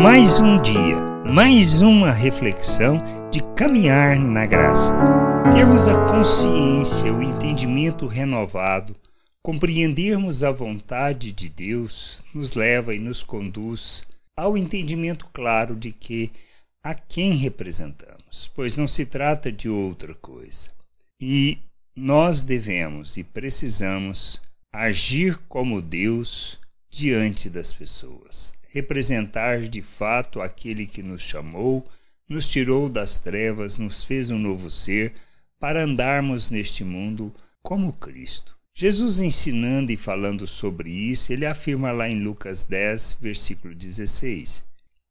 Mais um dia, mais uma reflexão de caminhar na graça. Termos a consciência, o entendimento renovado, compreendermos a vontade de Deus, nos leva e nos conduz ao entendimento claro de que a quem representamos, pois não se trata de outra coisa. E nós devemos e precisamos agir como Deus diante das pessoas, representar de fato aquele que nos chamou, nos tirou das trevas, nos fez um novo ser, para andarmos neste mundo como Cristo. Jesus ensinando e falando sobre isso, ele afirma lá em Lucas 10, versículo 16: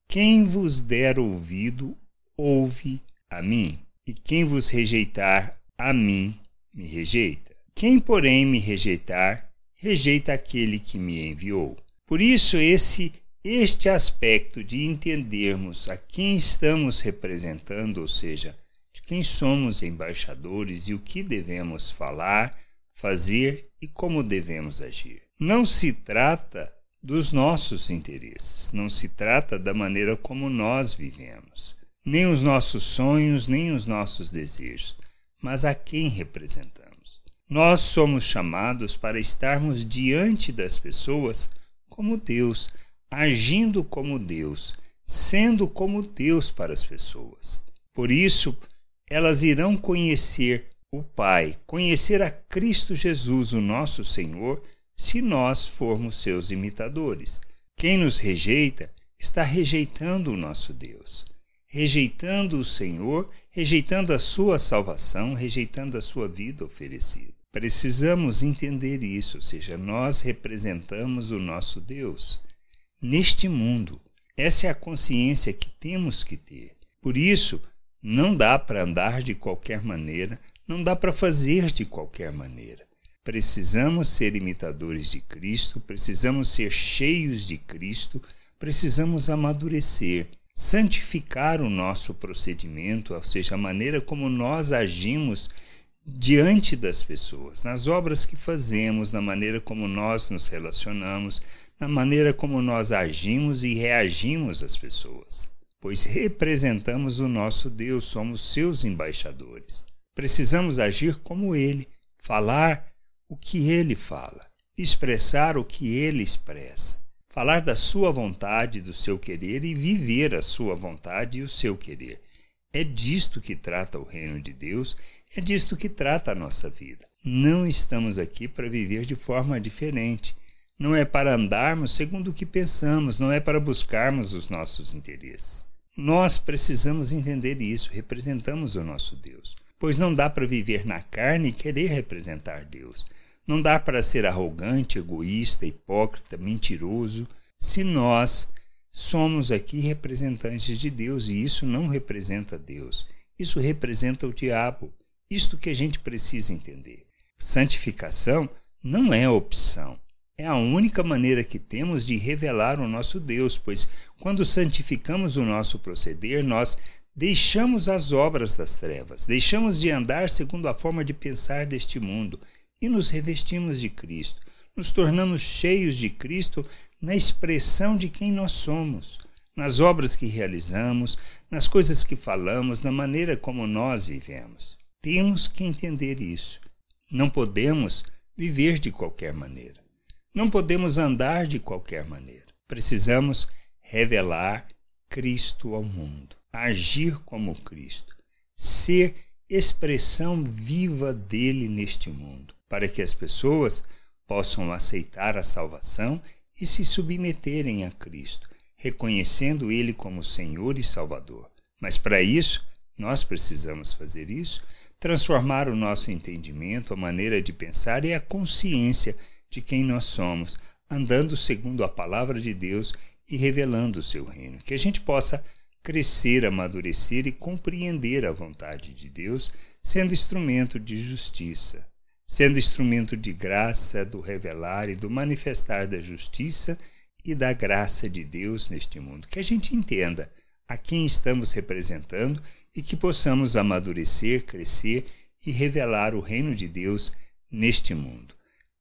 Quem vos der ouvido, ouve a mim, e quem vos rejeitar a mim, me rejeita. Quem, porém, me rejeitar, rejeita aquele que me enviou. Por isso, esse este aspecto de entendermos a quem estamos representando, ou seja, de quem somos embaixadores e o que devemos falar, fazer e como devemos agir. Não se trata dos nossos interesses, não se trata da maneira como nós vivemos, nem os nossos sonhos, nem os nossos desejos, mas a quem representamos. Nós somos chamados para estarmos diante das pessoas como Deus, agindo como Deus, sendo como Deus para as pessoas. Por isso, elas irão conhecer o Pai, conhecer a Cristo Jesus, o nosso Senhor, se nós formos seus imitadores. Quem nos rejeita está rejeitando o nosso Deus, rejeitando o Senhor, rejeitando a sua salvação, rejeitando a sua vida oferecida. Precisamos entender isso, ou seja, nós representamos o nosso Deus neste mundo. Essa é a consciência que temos que ter. Por isso, não dá para andar de qualquer maneira, não dá para fazer de qualquer maneira. Precisamos ser imitadores de Cristo, precisamos ser cheios de Cristo, precisamos amadurecer, santificar o nosso procedimento, ou seja, a maneira como nós agimos diante das pessoas, nas obras que fazemos, na maneira como nós nos relacionamos, na maneira como nós agimos e reagimos às pessoas, pois representamos o nosso Deus, somos seus embaixadores. Precisamos agir como ele, falar o que ele fala, expressar o que ele expressa, falar da sua vontade, do seu querer e viver a sua vontade e o seu querer. É disto que trata o reino de Deus, é disto que trata a nossa vida. Não estamos aqui para viver de forma diferente não é para andarmos segundo o que pensamos, não é para buscarmos os nossos interesses. Nós precisamos entender isso, representamos o nosso Deus. Pois não dá para viver na carne e querer representar Deus. Não dá para ser arrogante, egoísta, hipócrita, mentiroso, se nós somos aqui representantes de Deus e isso não representa Deus. Isso representa o diabo. Isto que a gente precisa entender. Santificação não é opção. É a única maneira que temos de revelar o nosso Deus, pois quando santificamos o nosso proceder, nós deixamos as obras das trevas, deixamos de andar segundo a forma de pensar deste mundo e nos revestimos de Cristo. Nos tornamos cheios de Cristo na expressão de quem nós somos, nas obras que realizamos, nas coisas que falamos, na maneira como nós vivemos. Temos que entender isso. Não podemos viver de qualquer maneira. Não podemos andar de qualquer maneira. Precisamos revelar Cristo ao mundo, agir como Cristo, ser expressão viva dele neste mundo, para que as pessoas possam aceitar a salvação e se submeterem a Cristo, reconhecendo Ele como Senhor e Salvador. Mas para isso, nós precisamos fazer isso, transformar o nosso entendimento, a maneira de pensar e a consciência de quem nós somos, andando segundo a palavra de Deus e revelando o seu reino. Que a gente possa crescer, amadurecer e compreender a vontade de Deus, sendo instrumento de justiça, sendo instrumento de graça, do revelar e do manifestar da justiça e da graça de Deus neste mundo. Que a gente entenda a quem estamos representando e que possamos amadurecer, crescer e revelar o reino de Deus neste mundo